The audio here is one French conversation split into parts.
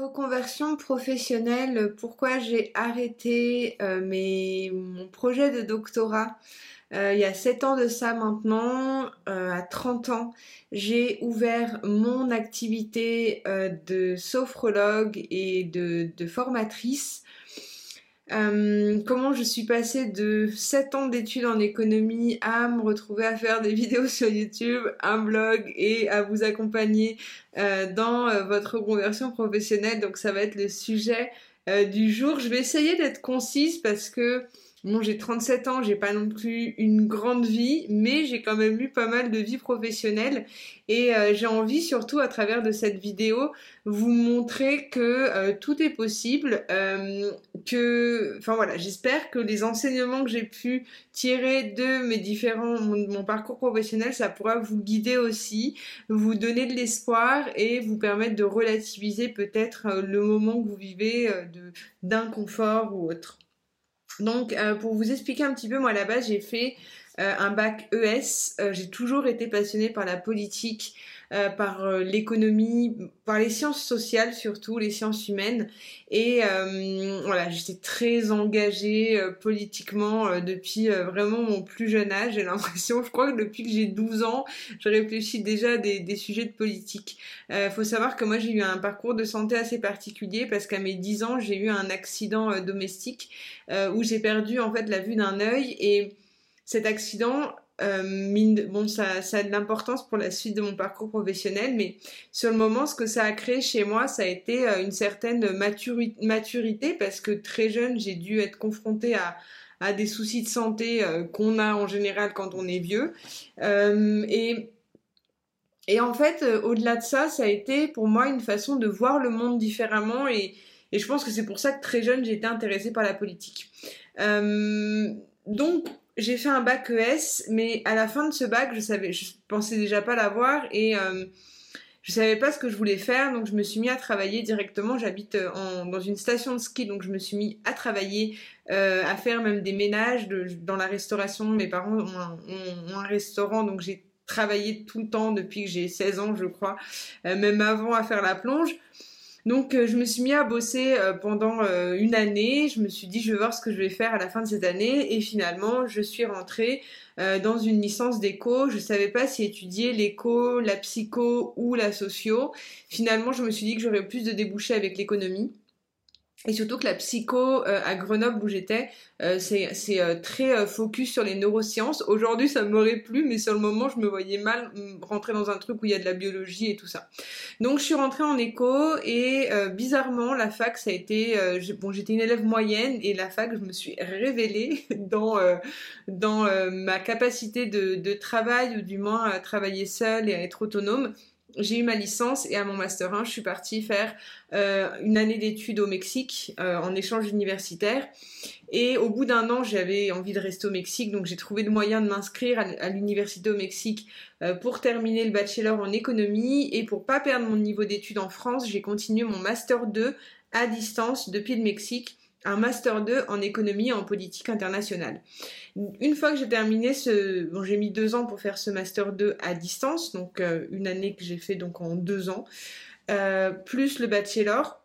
reconversion professionnelle, pourquoi j'ai arrêté euh, mon projet de doctorat euh, il y a 7 ans de ça maintenant, euh, à 30 ans, j'ai ouvert mon activité de sophrologue et de formatrice euh, comment je suis passée de 7 ans d'études en économie à me retrouver à faire des vidéos sur YouTube, un blog et à vous accompagner euh, dans euh, votre conversion professionnelle. Donc ça va être le sujet du jour. Je vais essayer d'être concise parce que Bon, j'ai 37 ans, j'ai pas non plus une grande vie, mais j'ai quand même eu pas mal de vie professionnelle et euh, j'ai envie surtout à travers de cette vidéo vous montrer que euh, tout est possible, euh, que, enfin voilà, j'espère que les enseignements que j'ai pu tirer de mes différents, mon, parcours professionnel, ça pourra vous guider aussi, vous donner de l'espoir et vous permettre de relativiser peut-être le moment que vous vivez d'inconfort ou autre. Donc, euh, pour vous expliquer un petit peu, moi à la base, j'ai fait euh, un bac ES. Euh, j'ai toujours été passionnée par la politique, par l'économie, par les sciences sociales surtout, les sciences humaines. Et voilà, j'étais très engagée politiquement depuis vraiment mon plus jeune âge. J'ai l'impression, je crois que depuis que j'ai 12 ans, je réfléchis déjà à des, des sujets de politique. Faut savoir que moi j'ai eu un parcours de santé assez particulier parce qu'à mes 10 ans, j'ai eu un accident domestique où j'ai perdu en fait la vue d'un œil et cet accident, euh, bon, ça, a de l'importance pour la suite de mon parcours professionnel, mais sur le moment, ce que ça a créé chez moi, ça a été euh, une certaine maturité parce que très jeune, j'ai dû être confrontée à, des soucis de santé euh, qu'on a en général quand on est vieux. et, en fait, au-delà de ça, ça a été pour moi une façon de voir le monde différemment et, et je pense que c'est pour ça que très jeune, j'ai été intéressée par la politique. donc, j'ai fait un bac ES, mais à la fin de ce bac, je savais, je pensais déjà pas l'avoir et euh, je savais pas ce que je voulais faire, donc je me suis mis à travailler directement. J'habite euh, dans une station de ski, donc je me suis mis à travailler, euh, à faire même des ménages dans la restauration. Mes parents ont un, restaurant, donc j'ai travaillé tout le temps depuis que j'ai 16 ans, je crois, même avant à faire la plonge. Donc euh, je me suis mis à bosser euh, pendant euh, une année, je me suis dit je vais voir ce que je vais faire à la fin de cette année et finalement je suis rentrée dans une licence d'éco. Je savais pas si étudier l'éco, la psycho ou la socio. Finalement je me suis dit que j'aurais plus de débouchés avec l'économie. Et surtout que la psycho euh, à Grenoble où j'étais, euh, c'est euh, très focus sur les neurosciences. Aujourd'hui, ça m'aurait plu, mais sur le moment, je me voyais mal mm, rentrer dans un truc où il y a de la biologie et tout ça. Donc, je suis rentrée en éco et bizarrement, la fac, ça a été... bon, j'étais une élève moyenne et la fac, je me suis révélée dans, dans ma capacité de, de travail ou du moins à travailler seule et à être autonome j'ai eu ma licence et à mon master 1, je suis partie faire euh, une année d'études au Mexique euh, en échange universitaire. Et au bout d'un an, j'avais envie de rester au Mexique, donc j'ai trouvé le moyen de m'inscrire à, l'université au Mexique euh, pour terminer le bachelor en économie. Et pour pas perdre mon niveau d'études en France, j'ai continué mon master 2 à distance depuis le Mexique un master 2 en économie et en politique internationale. Une fois que j'ai terminé ce, bon j'ai mis deux ans pour faire ce master 2 à distance, donc euh, une année que j'ai fait donc en deux ans, euh, plus le bachelor.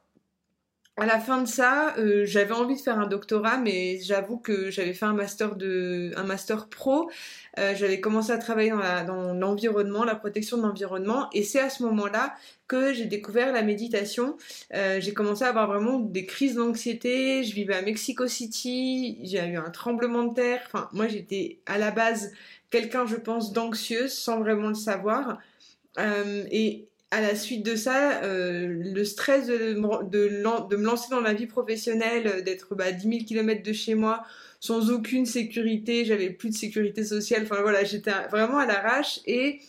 À la fin de ça, euh, j'avais envie de faire un doctorat, mais j'avoue que j'avais fait un master de, un master pro. j'avais commencé à travailler dans l'environnement, la protection de l'environnement, et c'est à ce moment-là que j'ai découvert la méditation. Euh, j'ai commencé à avoir vraiment des crises d'anxiété. Je vivais à Mexico City, j'ai eu un tremblement de terre. Enfin, moi j'étais à la base quelqu'un, je pense, d'anxieuse sans vraiment le savoir. Euh, et à la suite de ça, euh, le stress de, me lancer dans la vie professionnelle, d'être bah, à 10 000 km de chez moi, sans aucune sécurité, j'avais plus de sécurité sociale. Enfin voilà, j'étais vraiment à l'arrache et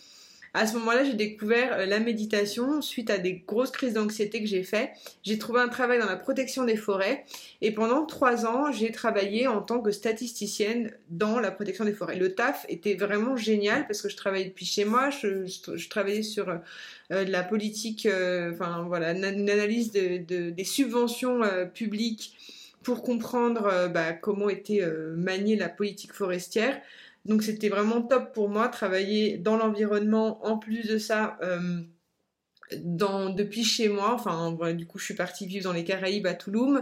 à ce moment-là, j'ai découvert euh, la méditation suite à des grosses crises d'anxiété que j'ai fait. J'ai trouvé un travail dans la protection des forêts et pendant trois ans, j'ai travaillé en tant que statisticienne dans la protection des forêts. Le taf était vraiment génial parce que je travaillais depuis chez moi, je, travaillais sur euh, de la politique, euh, enfin voilà, une, analyse des subventions publiques pour comprendre bah, comment était maniée la politique forestière. Donc c'était vraiment top pour moi, travailler dans l'environnement, en plus de ça, euh, depuis chez moi, enfin du coup je suis partie vivre dans les Caraïbes à Toulouse.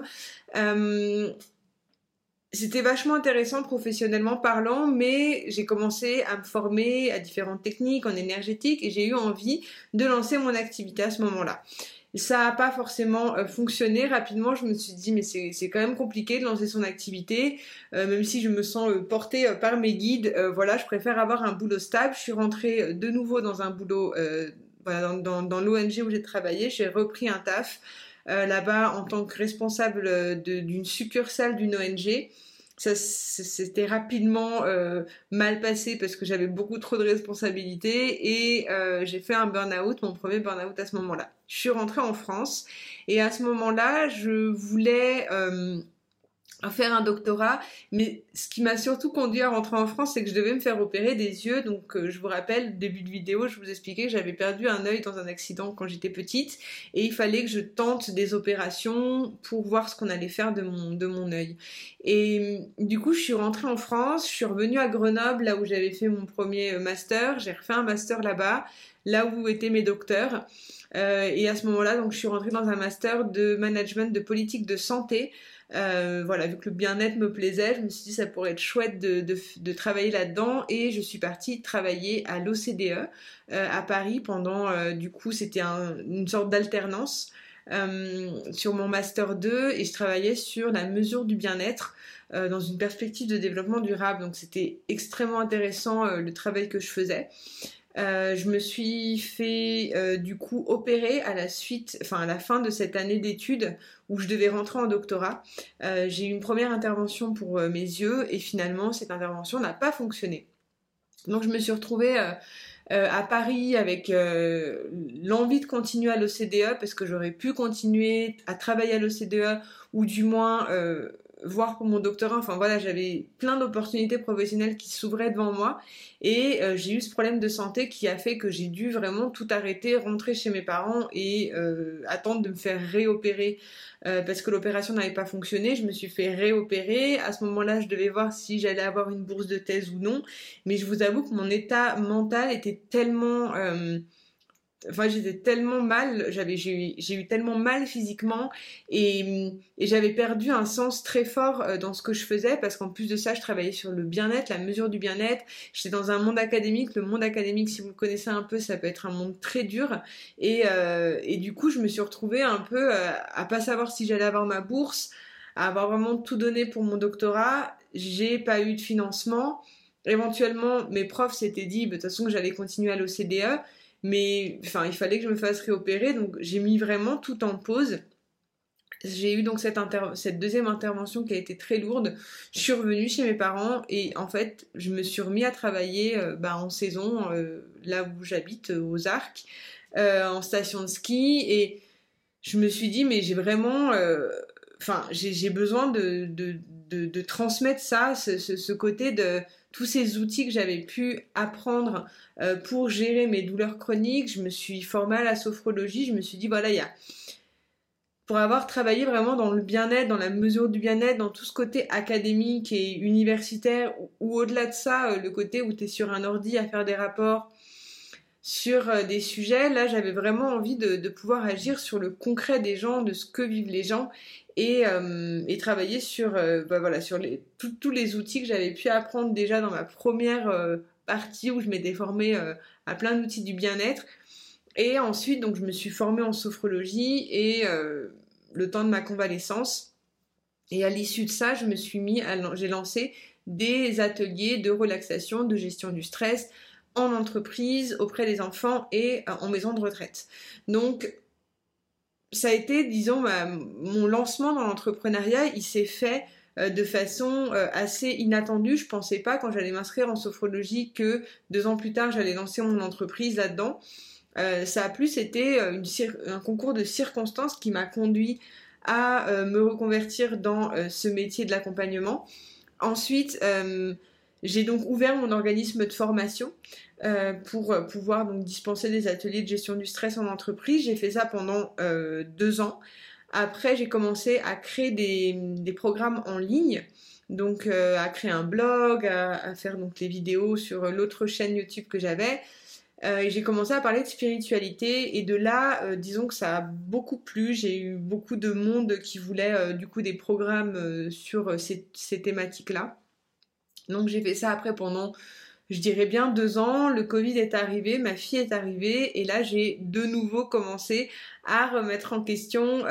Euh, c'était vachement intéressant professionnellement parlant, mais j'ai commencé à me former à différentes techniques en énergétique et j'ai eu envie de lancer mon activité à ce moment-là. Ça n'a pas forcément euh, fonctionné rapidement. Je me suis dit, mais c'est quand même compliqué de lancer son activité, euh, même si je me sens euh, portée par mes guides. voilà, je préfère avoir un boulot stable. Je suis rentrée de nouveau dans un boulot, voilà, dans, l'ONG où j'ai travaillé. J'ai repris un taf là-bas en tant que responsable d'une succursale d'une ONG ça c'était rapidement mal passé parce que j'avais beaucoup trop de responsabilités et j'ai fait un burn-out, mon premier burn-out à ce moment-là. Je suis rentrée en France et à ce moment-là, je voulais euh, faire un doctorat, mais ce qui m'a surtout conduit à rentrer en France, c'est que je devais me faire opérer des yeux. Donc, euh, je vous rappelle, début de vidéo, je vous expliquais que j'avais perdu un œil dans un accident quand j'étais petite, et il fallait que je tente des opérations pour voir ce qu'on allait faire de mon de mon œil. Et du coup, je suis rentrée en France, je suis revenue à Grenoble, là où j'avais fait mon premier euh, master. J'ai refait un master là-bas, là où étaient mes docteurs. Euh, et à ce moment-là, donc, je suis rentrée dans un master de management de politique de santé. Euh, voilà, vu que le bien-être me plaisait, je me suis dit ça pourrait être chouette de, de, travailler là-dedans et je suis partie travailler à l'OCDE euh, à Paris pendant, du coup, c'était une sorte d'alternance sur mon master 2 et je travaillais sur la mesure du bien-être dans une perspective de développement durable. Donc c'était extrêmement intéressant le travail que je faisais. Euh, je me suis fait euh, du coup opérer à la suite, enfin à la fin de cette année d'études où je devais rentrer en doctorat. Euh, j'ai eu une première intervention pour mes yeux et finalement cette intervention n'a pas fonctionné. Donc je me suis retrouvée à Paris avec l'envie de continuer à l'OCDE parce que j'aurais pu continuer à travailler à l'OCDE ou du moins voir pour mon doctorat. Enfin voilà, j'avais plein d'opportunités professionnelles qui s'ouvraient devant moi et euh, j'ai eu ce problème de santé qui a fait que j'ai dû vraiment tout arrêter, rentrer chez mes parents et euh, attendre de me faire réopérer euh, parce que l'opération n'avait pas fonctionné. Je me suis fait réopérer. À ce moment-là, je devais voir si j'allais avoir une bourse de thèse ou non. Mais je vous avoue que mon état mental était tellement Enfin, j'étais tellement mal, j'avais, j'ai, eu, tellement mal physiquement et, j'avais perdu un sens très fort euh, dans ce que je faisais parce qu'en plus de ça, je travaillais sur le bien-être, la mesure du bien-être. J'étais dans un monde académique. Le monde académique, si vous le connaissez un peu, ça peut être un monde très dur. Et, euh, du coup, je me suis retrouvée un peu euh, à pas savoir si j'allais avoir ma bourse, à avoir vraiment tout donné pour mon doctorat. J'ai pas eu de financement. Éventuellement, mes profs s'étaient dit, bah, de toute façon, que j'allais continuer à l'OCDE. Mais enfin, il fallait que je me fasse réopérer, donc j'ai mis vraiment tout en pause. J'ai eu donc cette, cette, deuxième intervention qui a été très lourde. Je suis revenue chez mes parents et en fait, je me suis remis à travailler euh, bah, en saison, euh, là où j'habite, euh, aux Arcs, en station de ski. Et je me suis dit, mais j'ai vraiment. Enfin, j'ai besoin de, de, de, transmettre ça, ce, ce côté de tous ces outils que j'avais pu apprendre euh, pour gérer mes douleurs chroniques. Je me suis formée à la sophrologie. Je me suis dit, voilà, il y a... Pour avoir travaillé vraiment dans le bien-être, dans la mesure du bien-être, dans tout ce côté académique et universitaire, ou, au-delà de ça, euh, le côté où tu es sur un ordi à faire des rapports sur euh, des sujets, là j'avais vraiment envie de, pouvoir agir sur le concret des gens, de ce que vivent les gens euh, et, travailler sur, euh, bah tous les outils que j'avais pu apprendre déjà dans ma première euh, partie où je m'étais formée à plein d'outils du bien-être. Et ensuite, donc, je me suis formée en sophrologie et le temps de ma convalescence. Et à l'issue de ça, je me suis mis, j'ai lancé des ateliers de relaxation, de gestion du stress en entreprise, auprès des enfants et en maison de retraite. Donc, ça a été, disons, mon lancement dans l'entrepreneuriat, il s'est fait euh, de façon euh, assez inattendue. Je pensais pas quand j'allais m'inscrire en sophrologie que deux ans plus tard j'allais lancer mon entreprise là-dedans. Euh, ça a plus été un concours de circonstances qui m'a conduit à me reconvertir dans ce métier de l'accompagnement. Ensuite, j'ai donc ouvert mon organisme de formation euh, pour euh, pouvoir donc dispenser des ateliers de gestion du stress en entreprise. J'ai fait ça pendant euh, deux ans. Après, j'ai commencé à créer des, programmes en ligne, donc à créer un blog, à, faire donc les vidéos sur l'autre chaîne YouTube que j'avais. Et j'ai commencé à parler de spiritualité et de là, disons que ça a beaucoup plu. J'ai eu beaucoup de monde qui voulait du coup des programmes sur ces thématiques-là. Donc j'ai fait ça après pendant, je dirais bien deux ans. Le Covid est arrivé, ma fille est arrivée et là j'ai de nouveau commencé à remettre en question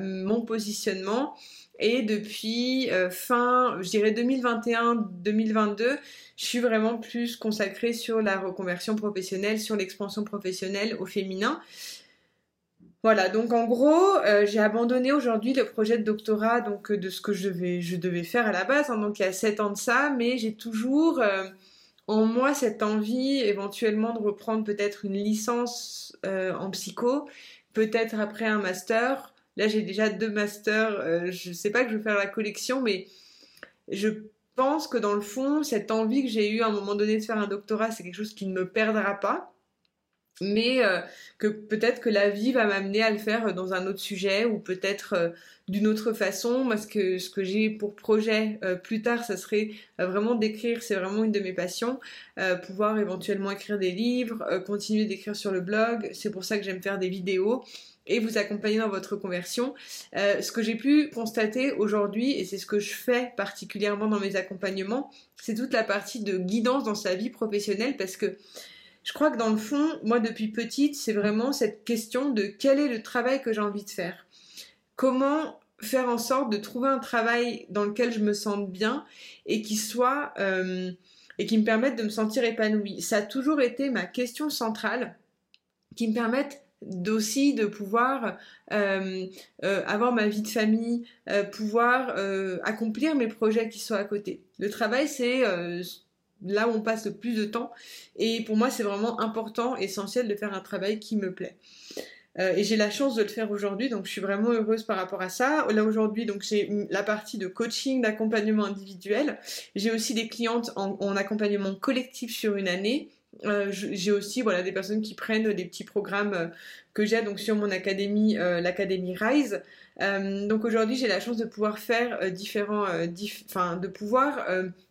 mon positionnement. Et depuis fin, je dirais 2021-2022, je suis vraiment plus consacrée sur la reconversion professionnelle, sur l'expansion professionnelle au féminin. Voilà, donc en gros, euh, j'ai abandonné aujourd'hui le projet de doctorat donc euh, de ce que je devais, faire à la base, hein, donc il y a 7 ans de ça, mais j'ai toujours euh, en moi cette envie éventuellement de reprendre peut-être une licence en psycho, peut-être après un master. Là, j'ai déjà deux masters, je ne sais pas que je vais faire la collection, mais je pense que dans le fond, cette envie que j'ai eue à un moment donné de faire un doctorat, c'est quelque chose qui ne me perdra pas. Mais euh, que peut-être que la vie va m'amener à le faire dans un autre sujet ou peut-être euh, d'une autre façon. Moi, ce que, ce que j'ai pour projet euh, plus tard, ça serait vraiment d'écrire, c'est vraiment une de mes passions. pouvoir éventuellement écrire des livres, continuer d'écrire sur le blog. C'est pour ça que j'aime faire des vidéos et vous accompagner dans votre conversion. Euh, ce que j'ai pu constater aujourd'hui, et c'est ce que je fais particulièrement dans mes accompagnements, c'est toute la partie de guidance dans sa vie professionnelle parce que je crois que dans le fond, moi depuis petite, c'est vraiment cette question de quel est le travail que j'ai envie de faire. Comment faire en sorte de trouver un travail dans lequel je me sente bien et qui soit euh, et qui me permette de me sentir épanouie. Ça a toujours été ma question centrale qui me permette d'aussi de pouvoir euh, euh, avoir ma vie de famille, pouvoir accomplir mes projets qui sont à côté. Le travail, c'est là où on passe le plus de temps et pour moi, c'est vraiment important, essentiel de faire un travail qui me plaît. et j'ai la chance de le faire aujourd'hui, donc je suis vraiment heureuse par rapport à ça. Là aujourd'hui, donc j'ai la partie de coaching, d'accompagnement individuel. J'ai aussi des clientes en accompagnement collectif sur une année euh, j'ai aussi voilà des personnes qui prennent des petits programmes euh, que j'ai donc sur mon académie, euh, l'académie Rise. donc aujourd'hui, j'ai la chance de pouvoir faire différents, enfin de pouvoir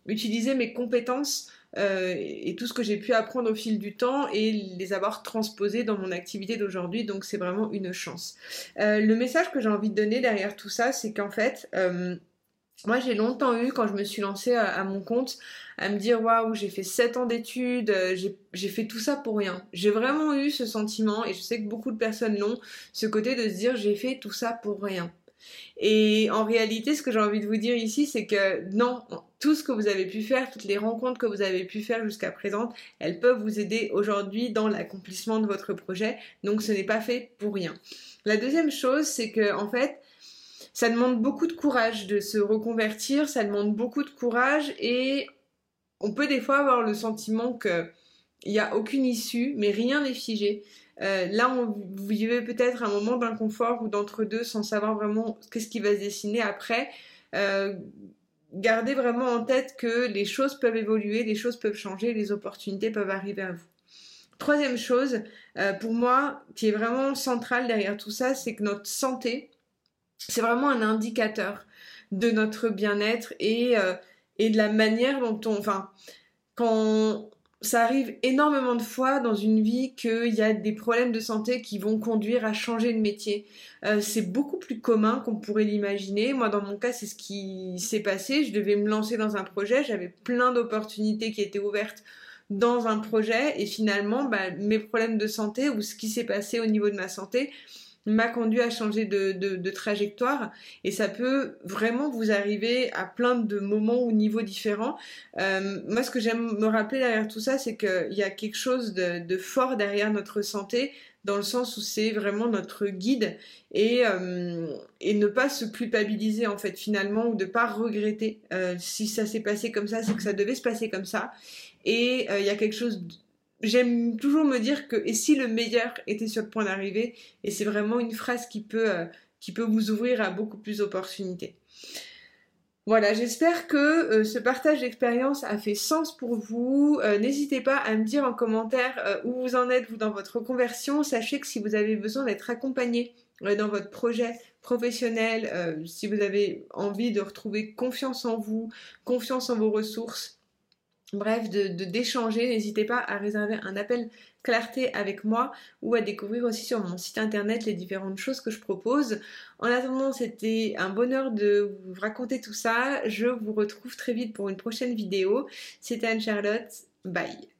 utiliser mes compétences et tout ce que j'ai pu apprendre au fil du temps et les avoir transposés dans mon activité d'aujourd'hui. Donc c'est vraiment une chance. le message que j'ai envie de donner derrière tout ça, c'est qu'en fait moi, j'ai longtemps eu, quand je me suis lancée à, mon compte, à me dire waouh, j'ai fait 7 ans d'études, euh, j'ai fait tout ça pour rien. J'ai vraiment eu ce sentiment, et je sais que beaucoup de personnes l'ont, ce côté de se dire j'ai fait tout ça pour rien. Et en réalité, ce que j'ai envie de vous dire ici, c'est que non, tout ce que vous avez pu faire, toutes les rencontres que vous avez pu faire jusqu'à présent, elles peuvent vous aider aujourd'hui dans l'accomplissement de votre projet. Donc ce n'est pas fait pour rien. La deuxième chose, c'est que en fait, ça demande beaucoup de courage de se reconvertir, ça demande beaucoup de courage et on peut des fois avoir le sentiment qu'il n'y a aucune issue, mais rien n'est figé. Euh, là, on, vous vivez peut-être un moment d'inconfort ou d'entre-deux sans savoir vraiment qu'est-ce qui va se dessiner après. Euh, gardez vraiment en tête que les choses peuvent évoluer, les choses peuvent changer, les opportunités peuvent arriver à vous. Troisième chose, euh, pour moi, qui est vraiment centrale derrière tout ça, c'est que notre santé, c'est vraiment un indicateur de notre bien-être et, euh, et de la manière dont on... Enfin, quand ça arrive énormément de fois dans une vie qu'il y a des problèmes de santé qui vont conduire à changer de métier. Euh, c'est beaucoup plus commun qu'on pourrait l'imaginer. Moi, dans mon cas, c'est ce qui s'est passé. Je devais me lancer dans un projet. J'avais plein d'opportunités qui étaient ouvertes dans un projet. Et finalement, bah, mes problèmes de santé ou ce qui s'est passé au niveau de ma santé m'a conduit à changer de, trajectoire. Et ça peut vraiment vous arriver à plein de moments ou niveaux différents. Euh, moi, ce que j'aime me rappeler derrière tout ça, c'est qu'il y a quelque chose de, fort derrière notre santé dans le sens où c'est vraiment notre guide et, euh, ne pas se culpabiliser en fait finalement ou de pas regretter. Euh, si ça s'est passé comme ça c'est que ça devait se passer comme ça. Et il y a quelque chose j'aime toujours me dire que et si le meilleur était sur le point d'arriver et c'est vraiment une phrase qui peut euh, qui peut vous ouvrir à beaucoup plus d'opportunités. Voilà, j'espère que euh, ce partage d'expérience a fait sens pour vous. Euh, n'hésitez pas à me dire en commentaire où vous en êtes vous dans votre conversion. Sachez que si vous avez besoin d'être accompagné dans votre projet professionnel, si vous avez envie de retrouver confiance en vous, confiance en vos ressources, bref, de d'échanger. N'hésitez pas à réserver un appel clarté avec moi ou à découvrir aussi sur mon site internet les différentes choses que je propose. En attendant, c'était un bonheur de vous raconter tout ça. Je vous retrouve très vite pour une prochaine vidéo. C'était Anne-Charlotte. Bye